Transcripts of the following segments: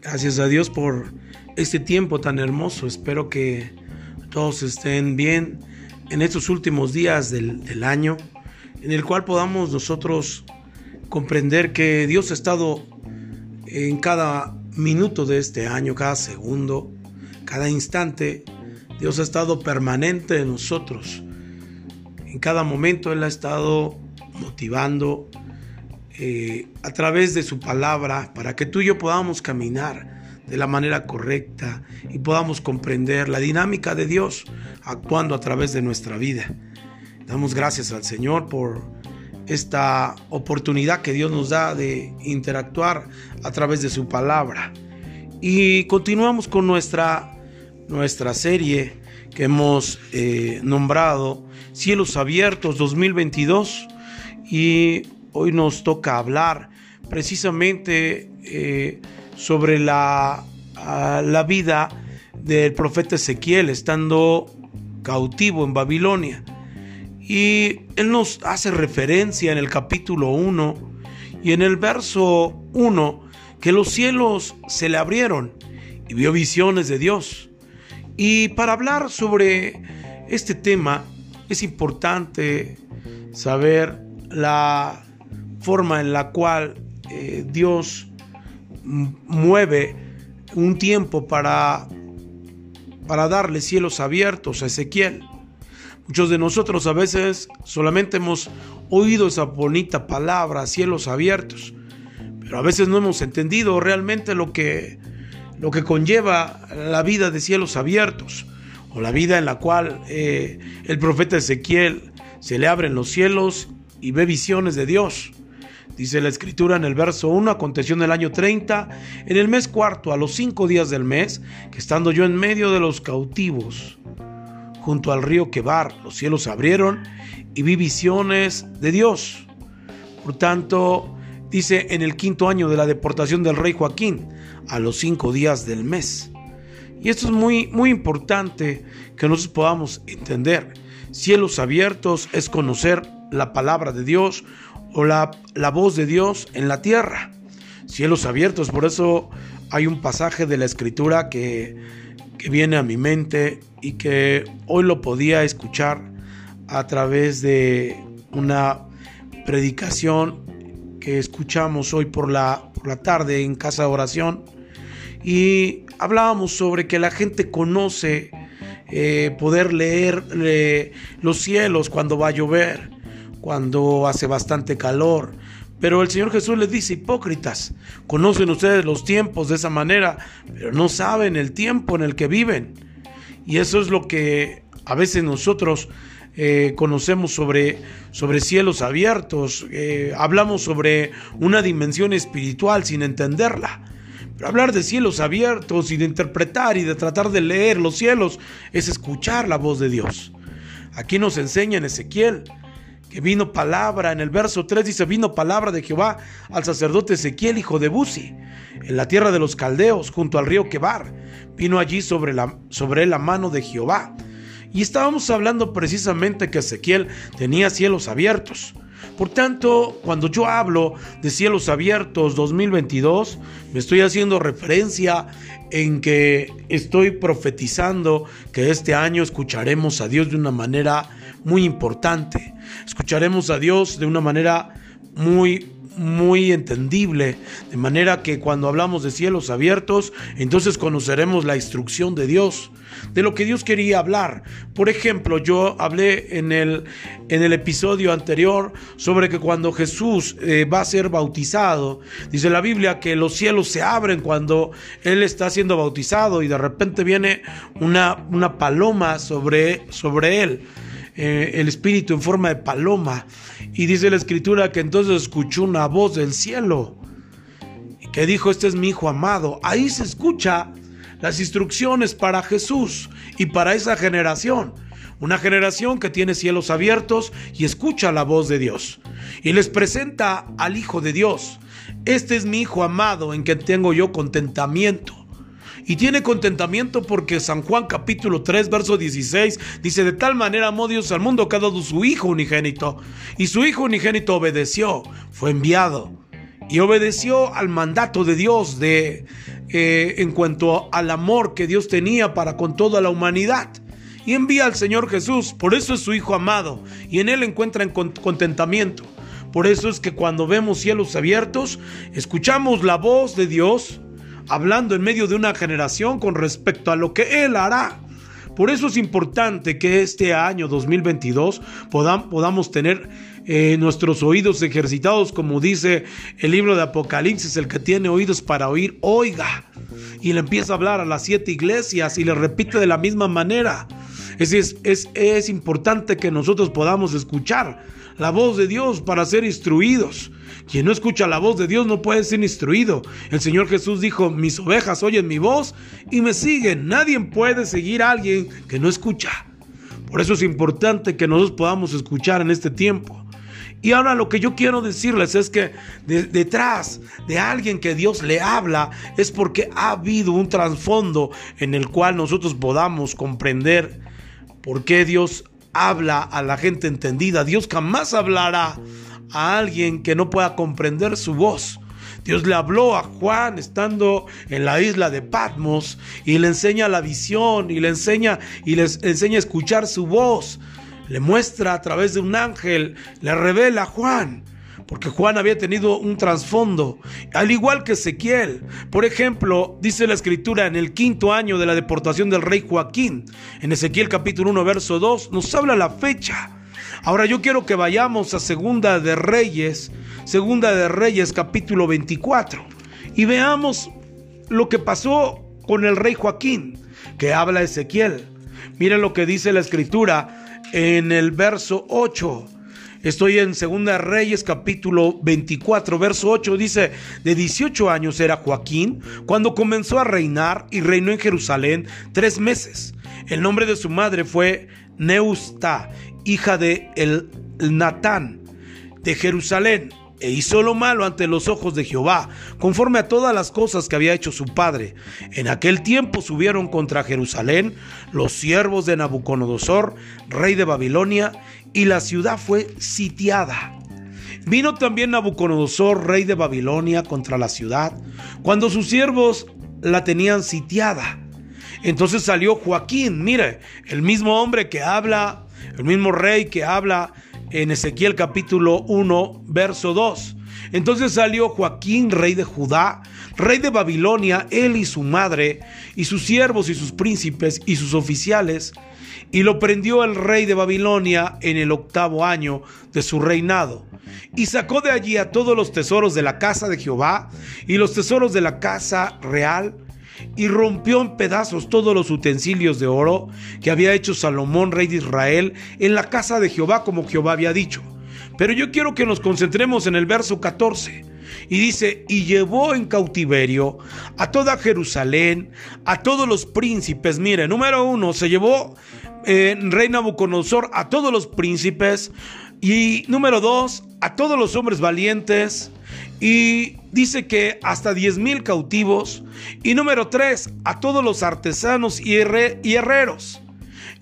Gracias a Dios por este tiempo tan hermoso. Espero que todos estén bien en estos últimos días del, año, en el cual podamos nosotros comprender que Dios ha estado en cada minuto de este año, cada segundo, cada instante. Dios ha estado permanente en nosotros. En cada momento Él ha estado motivando, eh, a través de su palabra para que tú y yo podamos caminar de la manera correcta y podamos comprender la dinámica de Dios actuando a través de nuestra vida. Damos gracias al Señor por esta oportunidad que Dios nos da de interactuar a través de su palabra. Y continuamos con nuestra, nuestra serie que hemos eh, nombrado Cielos Abiertos 2022 y Hoy nos toca hablar precisamente eh, sobre la, la vida del profeta Ezequiel estando cautivo en Babilonia. Y él nos hace referencia en el capítulo 1 y en el verso 1 que los cielos se le abrieron y vio visiones de Dios. Y para hablar sobre este tema es importante saber la forma en la cual eh, Dios mueve un tiempo para, para darle cielos abiertos a Ezequiel. Muchos de nosotros a veces solamente hemos oído esa bonita palabra, cielos abiertos, pero a veces no hemos entendido realmente lo que, lo que conlleva la vida de cielos abiertos, o la vida en la cual eh, el profeta Ezequiel se le abren los cielos y ve visiones de Dios. Dice la escritura en el verso 1, aconteció en el año 30, en el mes cuarto, a los cinco días del mes, que estando yo en medio de los cautivos, junto al río Quebar, los cielos abrieron y vi visiones de Dios. Por tanto, dice en el quinto año de la deportación del rey Joaquín, a los cinco días del mes. Y esto es muy, muy importante que nosotros podamos entender. Cielos abiertos es conocer la palabra de Dios o la, voz de Dios en la tierra. Cielos abiertos, por eso hay un pasaje de la escritura que, que viene a mi mente y que hoy lo podía escuchar a través de una predicación que escuchamos hoy por la, por la tarde en casa de oración y hablábamos sobre que la gente conoce eh, poder leer los cielos cuando va a llover cuando hace bastante calor. Pero el Señor Jesús les dice, hipócritas, conocen ustedes los tiempos de esa manera, pero no saben el tiempo en el que viven. Y eso es lo que a veces nosotros eh, conocemos sobre, sobre cielos abiertos, eh, hablamos sobre una dimensión espiritual sin entenderla. Pero hablar de cielos abiertos y de interpretar y de tratar de leer los cielos es escuchar la voz de Dios. Aquí nos enseña en Ezequiel que vino palabra, en el verso 3 dice, vino palabra de Jehová al sacerdote Ezequiel, hijo de Buzi, en la tierra de los caldeos, junto al río Quebar. Vino allí sobre, la, sobre la mano de Jehová. Y estábamos hablando precisamente que Ezequiel tenía cielos abiertos. Por tanto, cuando yo hablo de cielos abiertos 2022, me estoy haciendo referencia en que estoy profetizando que este año escucharemos a Dios de una manera muy importante. Escucharemos a Dios de una manera muy muy entendible, de manera que cuando hablamos de cielos abiertos, entonces conoceremos la instrucción de Dios, de lo que Dios quería hablar. Por ejemplo, yo hablé en el, en el episodio anterior sobre que cuando Jesús eh, va a ser bautizado, dice la Biblia que los cielos se abren cuando Él está siendo bautizado y de repente viene una, una paloma sobre, sobre Él. Eh, el espíritu en forma de paloma. Y dice la escritura que entonces escuchó una voz del cielo que dijo, este es mi hijo amado. Ahí se escucha las instrucciones para Jesús y para esa generación. Una generación que tiene cielos abiertos y escucha la voz de Dios. Y les presenta al Hijo de Dios. Este es mi Hijo amado en quien tengo yo contentamiento y tiene contentamiento porque San Juan capítulo 3 verso 16 dice de tal manera amó Dios al mundo que ha dado su Hijo unigénito y su Hijo unigénito obedeció, fue enviado y obedeció al mandato de Dios de, eh, en cuanto al amor que Dios tenía para con toda la humanidad. Y envía al Señor Jesús, por eso es su Hijo amado, y en Él encuentran contentamiento. Por eso es que cuando vemos cielos abiertos, escuchamos la voz de Dios hablando en medio de una generación con respecto a lo que Él hará. Por eso es importante que este año 2022 podamos tener eh, nuestros oídos ejercitados, como dice el libro de Apocalipsis, el que tiene oídos para oír, oiga. Y le empieza a hablar a las siete iglesias y le repite de la misma manera. Es, es, es, es importante que nosotros podamos escuchar la voz de Dios para ser instruidos. Quien no escucha la voz de Dios no puede ser instruido. El Señor Jesús dijo, mis ovejas oyen mi voz y me siguen. Nadie puede seguir a alguien que no escucha. Por eso es importante que nosotros podamos escuchar en este tiempo. Y ahora lo que yo quiero decirles es que detrás de alguien que Dios le habla es porque ha habido un trasfondo en el cual nosotros podamos comprender por qué Dios habla a la gente entendida. Dios jamás hablará a alguien que no pueda comprender su voz. Dios le habló a Juan estando en la isla de Patmos y le enseña la visión y le enseña y les enseña a escuchar su voz. Le muestra a través de un ángel, le revela a Juan porque Juan había tenido un trasfondo, al igual que Ezequiel. Por ejemplo, dice la escritura en el quinto año de la deportación del rey Joaquín, en Ezequiel capítulo 1, verso 2, nos habla la fecha. Ahora yo quiero que vayamos a Segunda de Reyes, Segunda de Reyes capítulo 24, y veamos lo que pasó con el rey Joaquín, que habla Ezequiel. Mira lo que dice la escritura en el verso 8. Estoy en Segunda Reyes capítulo 24, verso 8. Dice, de 18 años era Joaquín cuando comenzó a reinar y reinó en Jerusalén tres meses. El nombre de su madre fue Neusta, hija de el Natán de Jerusalén e hizo lo malo ante los ojos de Jehová, conforme a todas las cosas que había hecho su padre. En aquel tiempo subieron contra Jerusalén los siervos de Nabucodonosor, rey de Babilonia, y la ciudad fue sitiada. Vino también Nabucodonosor, rey de Babilonia, contra la ciudad, cuando sus siervos la tenían sitiada. Entonces salió Joaquín, mire, el mismo hombre que habla, el mismo rey que habla en Ezequiel capítulo 1, verso 2. Entonces salió Joaquín, rey de Judá, rey de Babilonia, él y su madre, y sus siervos y sus príncipes y sus oficiales, y lo prendió el rey de Babilonia en el octavo año de su reinado. Y sacó de allí a todos los tesoros de la casa de Jehová y los tesoros de la casa real y rompió en pedazos todos los utensilios de oro que había hecho Salomón, rey de Israel, en la casa de Jehová, como Jehová había dicho. Pero yo quiero que nos concentremos en el verso 14. Y dice, y llevó en cautiverio a toda Jerusalén, a todos los príncipes. Mire, número uno, se llevó eh, rey Nabucodonosor a todos los príncipes. Y número dos, a todos los hombres valientes. Y dice que hasta 10 mil cautivos. Y número 3, a todos los artesanos y, y herreros.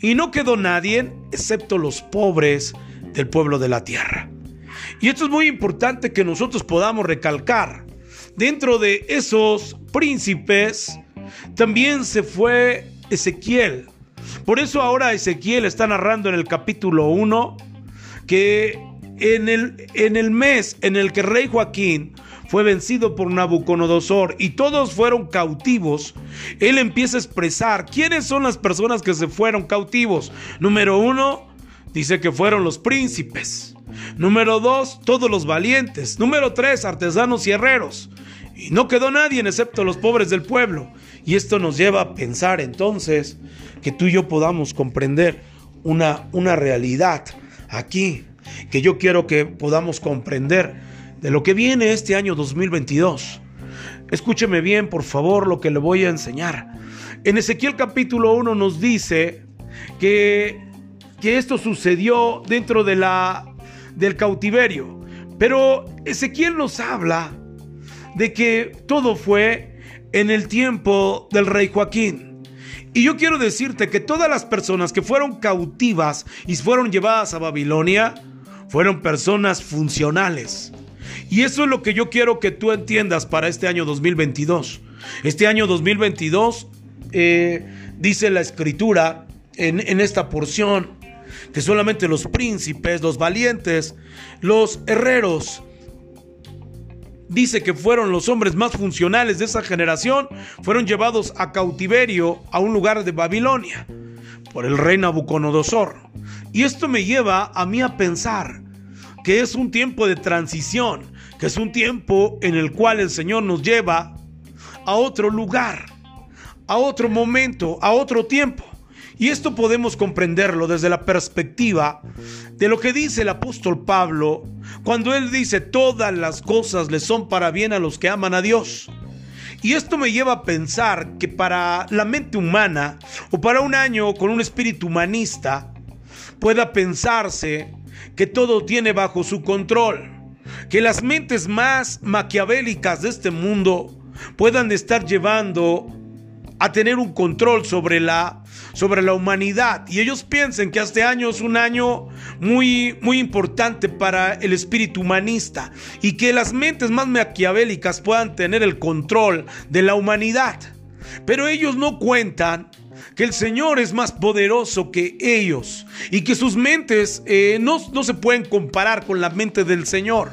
Y no quedó nadie excepto los pobres del pueblo de la tierra. Y esto es muy importante que nosotros podamos recalcar. Dentro de esos príncipes también se fue Ezequiel. Por eso ahora Ezequiel está narrando en el capítulo 1 que en el, en el mes en el que rey Joaquín fue vencido por Nabucodonosor y todos fueron cautivos, él empieza a expresar quiénes son las personas que se fueron cautivos. Número uno, dice que fueron los príncipes. Número dos, todos los valientes. Número tres, artesanos y herreros. Y no quedó nadie excepto los pobres del pueblo. Y esto nos lleva a pensar entonces que tú y yo podamos comprender una, una realidad aquí, que yo quiero que podamos comprender de lo que viene este año 2022. Escúcheme bien, por favor, lo que le voy a enseñar. En Ezequiel capítulo 1 nos dice que, que esto sucedió dentro de la, del cautiverio. Pero Ezequiel nos habla de que todo fue en el tiempo del rey Joaquín. Y yo quiero decirte que todas las personas que fueron cautivas y fueron llevadas a Babilonia fueron personas funcionales. Y eso es lo que yo quiero que tú entiendas para este año 2022. Este año 2022 eh, dice la escritura en, en esta porción que solamente los príncipes, los valientes, los herreros, dice que fueron los hombres más funcionales de esa generación, fueron llevados a cautiverio a un lugar de Babilonia por el rey Nabucodonosor. Y esto me lleva a mí a pensar que es un tiempo de transición, que es un tiempo en el cual el Señor nos lleva a otro lugar, a otro momento, a otro tiempo. Y esto podemos comprenderlo desde la perspectiva de lo que dice el apóstol Pablo cuando él dice todas las cosas le son para bien a los que aman a Dios. Y esto me lleva a pensar que para la mente humana o para un año con un espíritu humanista pueda pensarse que todo tiene bajo su control, que las mentes más maquiavélicas de este mundo puedan estar llevando a tener un control sobre la, sobre la humanidad. Y ellos piensen que este año es un año muy, muy importante para el espíritu humanista y que las mentes más maquiavélicas puedan tener el control de la humanidad. Pero ellos no cuentan que el Señor es más poderoso que ellos y que sus mentes eh, no, no se pueden comparar con la mente del Señor.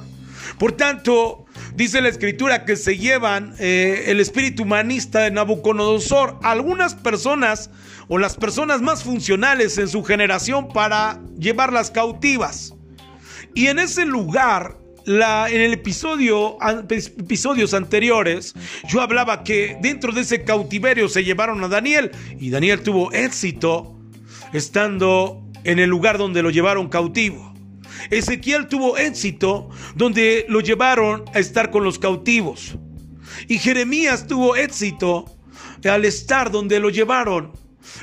Por tanto, dice la escritura que se llevan eh, el espíritu humanista de Nabucodonosor algunas personas o las personas más funcionales en su generación para llevarlas cautivas. Y en ese lugar, en el episodio, episodios anteriores, yo hablaba que dentro de ese cautiverio se llevaron a Daniel y Daniel tuvo éxito estando en el lugar donde lo llevaron cautivo. Ezequiel tuvo éxito donde lo llevaron a estar con los cautivos. Y Jeremías tuvo éxito al estar donde lo llevaron.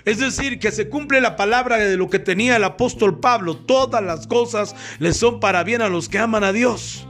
Es decir, que se cumple la palabra de lo que tenía el apóstol Pablo. Todas las cosas le son para bien a los que aman a Dios.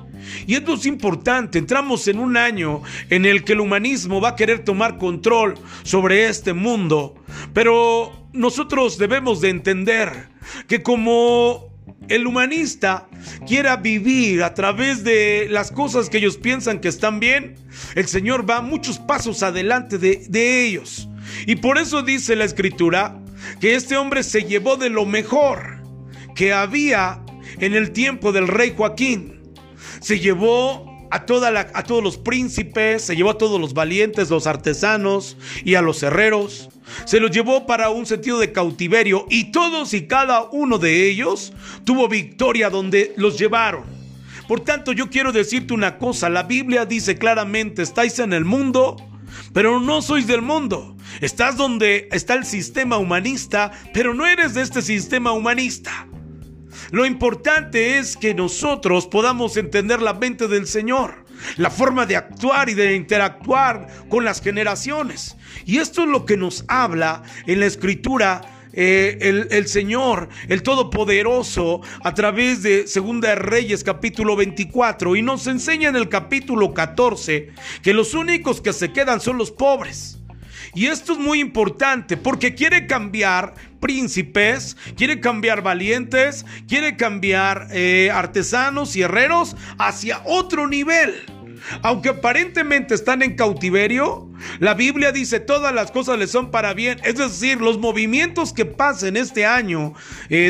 Y esto es importante, entramos en un año en el que el humanismo va a querer tomar control sobre este mundo, pero nosotros debemos de entender que como el humanista quiera vivir a través de las cosas que ellos piensan que están bien, el Señor va muchos pasos adelante de, ellos. Y por eso dice la escritura que este hombre se llevó de lo mejor que había en el tiempo del rey Joaquín. Se llevó a, toda a todos los príncipes, se llevó a todos los valientes, los artesanos y a los herreros. Se los llevó para un sentido de cautiverio y todos y cada uno de ellos tuvo victoria donde los llevaron. Por tanto, yo quiero decirte una cosa, la Biblia dice claramente, estáis en el mundo, pero no sois del mundo. Estás donde está el sistema humanista, pero no eres de este sistema humanista. Lo importante es que nosotros podamos entender la mente del Señor, la forma de actuar y de interactuar con las generaciones. Y esto es lo que nos habla en la escritura eh, el, el, Señor, el Todopoderoso, a través de Segunda Reyes capítulo 24 y nos enseña en el capítulo 14 que los únicos que se quedan son los pobres. Y esto es muy importante porque quiere cambiar príncipes, quiere cambiar valientes, quiere cambiar eh, artesanos y herreros hacia otro nivel. Aunque aparentemente están en cautiverio, la Biblia dice todas las cosas les son para bien. Es decir, los movimientos que pasen este año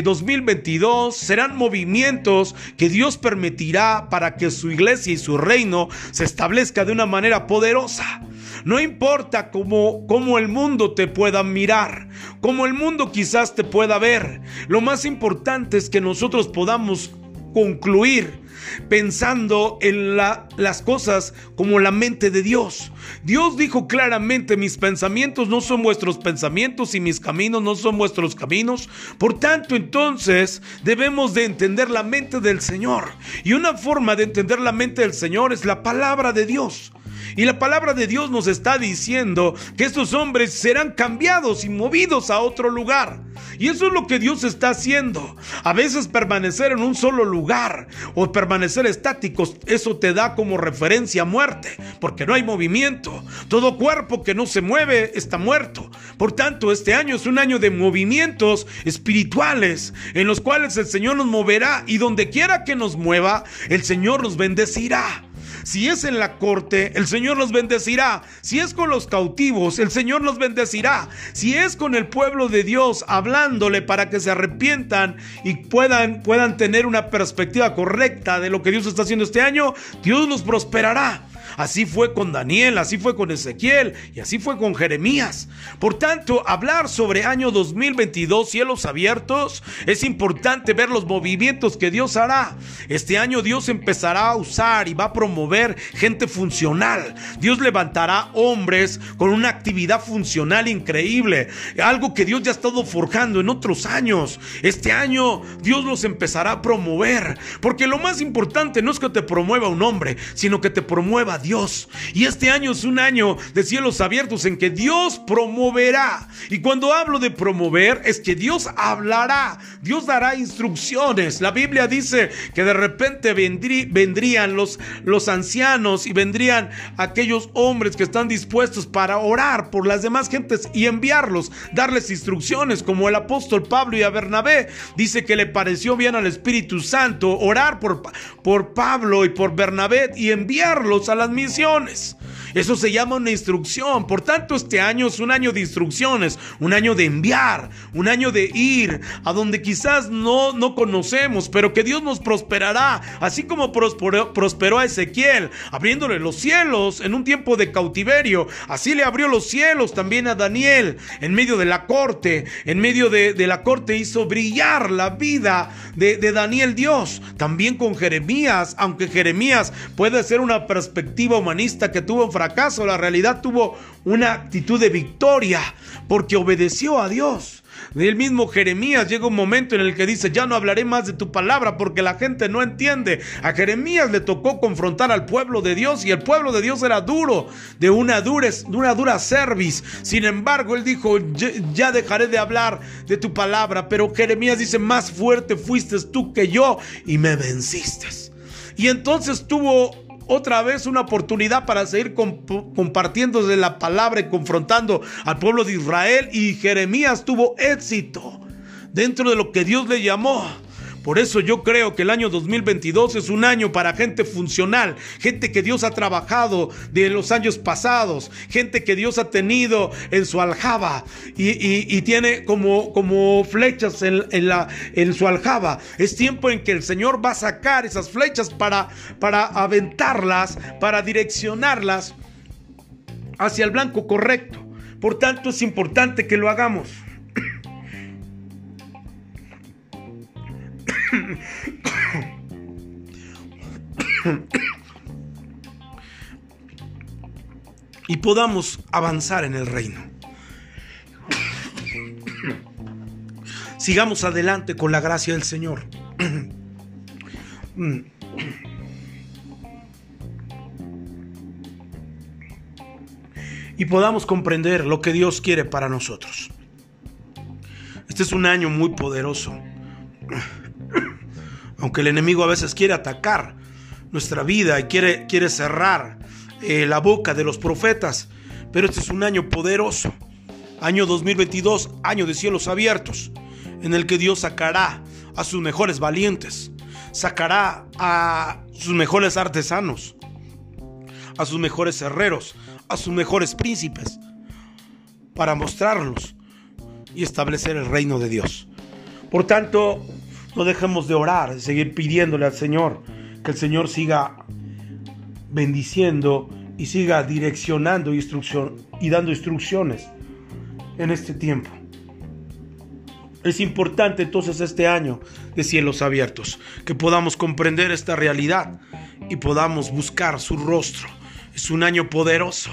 2022 eh, serán movimientos que Dios permitirá para que su iglesia y su reino se establezca de una manera poderosa. No importa cómo, cómo el mundo te pueda mirar, cómo el mundo quizás te pueda ver. Lo más importante es que nosotros podamos concluir pensando en las cosas como la mente de Dios. Dios dijo claramente, mis pensamientos no son vuestros pensamientos y mis caminos no son vuestros caminos. Por tanto, entonces debemos de entender la mente del Señor. Y una forma de entender la mente del Señor es la palabra de Dios. Y la palabra de Dios nos está diciendo que estos hombres serán cambiados y movidos a otro lugar. Y eso es lo que Dios está haciendo. A veces permanecer en un solo lugar o permanecer estáticos, eso te da como referencia a muerte, porque no hay movimiento. Todo cuerpo que no se mueve está muerto. Por tanto, este año es un año de movimientos espirituales en los cuales el Señor nos moverá y donde quiera que nos mueva, el Señor nos bendecirá. Si es en la corte, el Señor los bendecirá. Si es con los cautivos, el Señor los bendecirá. Si es con el pueblo de Dios hablándole para que se arrepientan y puedan, puedan tener una perspectiva correcta de lo que Dios está haciendo este año, Dios los prosperará. Así fue con Daniel, así fue con Ezequiel y así fue con Jeremías. Por tanto, hablar sobre año 2022, cielos abiertos, es importante ver los movimientos que Dios hará. Este año Dios empezará a usar y va a promover gente funcional. Dios levantará hombres con una actividad funcional increíble, algo que Dios ya ha estado forjando en otros años. Este año Dios los empezará a promover, porque lo más importante no es que te promueva un hombre, sino que te promueva Dios. Y este año es un año de cielos abiertos en que Dios promoverá. Y cuando hablo de promover es que Dios hablará, Dios dará instrucciones. La Biblia dice que de repente vendrían los, ancianos y vendrían aquellos hombres que están dispuestos para orar por las demás gentes y enviarlos, darles instrucciones como el apóstol Pablo y a Bernabé. Dice que le pareció bien al Espíritu Santo orar por, por Pablo y por Bernabé y enviarlos a las misiones. Eso se llama una instrucción. Por tanto, este año es un año de instrucciones, un año de enviar, un año de ir a donde quizás no, no conocemos, pero que Dios nos prosperará, así como prosperó, a Ezequiel, abriéndole los cielos en un tiempo de cautiverio. Así le abrió los cielos también a Daniel en medio de la corte. En medio de, la corte hizo brillar la vida de, Daniel Dios. También con Jeremías, aunque Jeremías puede ser una perspectiva humanista que tuvo un fracaso, la realidad tuvo una actitud de victoria porque obedeció a Dios. Del mismo Jeremías llega un momento en el que dice, ya no hablaré más de tu palabra porque la gente no entiende. A Jeremías le tocó confrontar al pueblo de Dios y el pueblo de Dios era duro, de una dura, de una dura cerviz. Sin embargo, él dijo, ya dejaré de hablar de tu palabra. Pero Jeremías dice, más fuerte fuiste tú que yo y me venciste. Y entonces tuvo otra vez una oportunidad para seguir compartiendo de la palabra y confrontando al pueblo de Israel. Y Jeremías tuvo éxito dentro de lo que Dios le llamó. Por eso yo creo que el año 2022 es un año para gente funcional, gente que Dios ha trabajado de los años pasados, gente que Dios ha tenido en su aljaba y, tiene como, flechas en, su aljaba. Es tiempo en que el Señor va a sacar esas flechas para aventarlas, para direccionarlas hacia el blanco correcto. Por tanto, es importante que lo hagamos. Y podamos avanzar en el reino. Sigamos adelante con la gracia del Señor. y podamos comprender lo que Dios quiere para nosotros. Este es un año muy poderoso. Aunque el enemigo a veces quiere atacar nuestra vida y quiere, quiere cerrar eh, la boca de los profetas, pero este es un año poderoso. Año 2022, año de cielos abiertos, en el que Dios sacará a sus mejores valientes, sacará a sus mejores artesanos, a sus mejores herreros, a sus mejores príncipes, para mostrarlos y establecer el reino de Dios. Por tanto, no dejemos de orar, de seguir pidiéndole al Señor que el Señor siga bendiciendo y siga direccionando instrucción, y dando instrucciones en este tiempo. Es importante entonces este año de cielos abiertos, que podamos comprender esta realidad y podamos buscar su rostro. Es un año poderoso,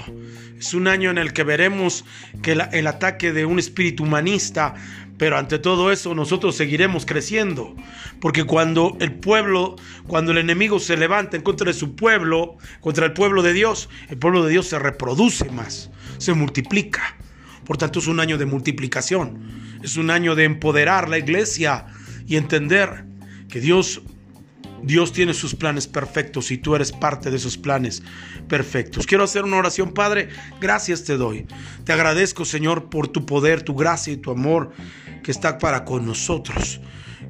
es un año en el que veremos que el ataque de un espíritu humanista pero ante todo eso nosotros seguiremos creciendo. Porque cuando el pueblo, cuando el enemigo se levanta en contra de su pueblo, contra el pueblo de Dios, el pueblo de Dios se reproduce más, se multiplica. Por tanto es un año de multiplicación. Es un año de empoderar la iglesia y entender que Dios Dios tiene sus planes perfectos y tú eres parte de esos planes perfectos. Quiero hacer una oración, Padre. Gracias te doy. Te agradezco, Señor, por tu poder, tu gracia y tu amor que está para con nosotros.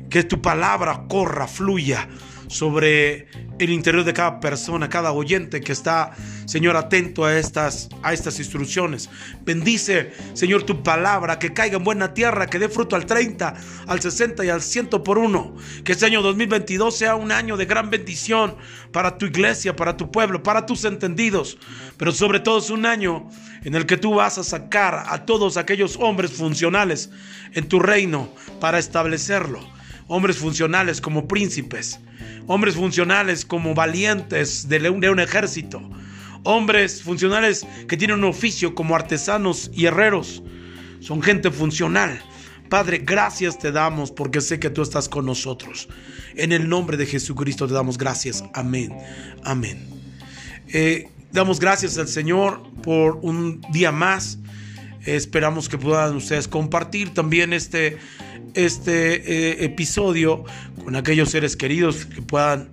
Que tu palabra corra, fluya sobre el interior de cada persona, cada oyente que está, Señor, atento a estas, a estas instrucciones. Bendice, Señor, tu palabra, que caiga en buena tierra, que dé fruto al 30, al 60 y al 100 por uno. Que este año 2022 sea un año de gran bendición para tu iglesia, para tu pueblo, para tus entendidos. Pero sobre todo es un año en el que tú vas a sacar a todos aquellos hombres funcionales en tu reino para establecerlo. Hombres funcionales como príncipes hombres funcionales como valientes de un, ejército, hombres funcionales que tienen un oficio como artesanos y herreros, son gente funcional. Padre, gracias te damos porque sé que tú estás con nosotros. En el nombre de Jesucristo te damos gracias. Amén. Amén. Eh, damos gracias al Señor por un día más. Esperamos que puedan ustedes compartir también este este eh, episodio con aquellos seres queridos que puedan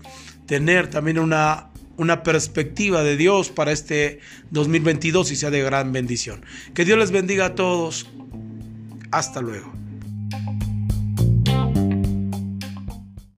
tener también una, una perspectiva de Dios para este 2022 y sea de gran bendición. Que Dios les bendiga a todos. Hasta luego.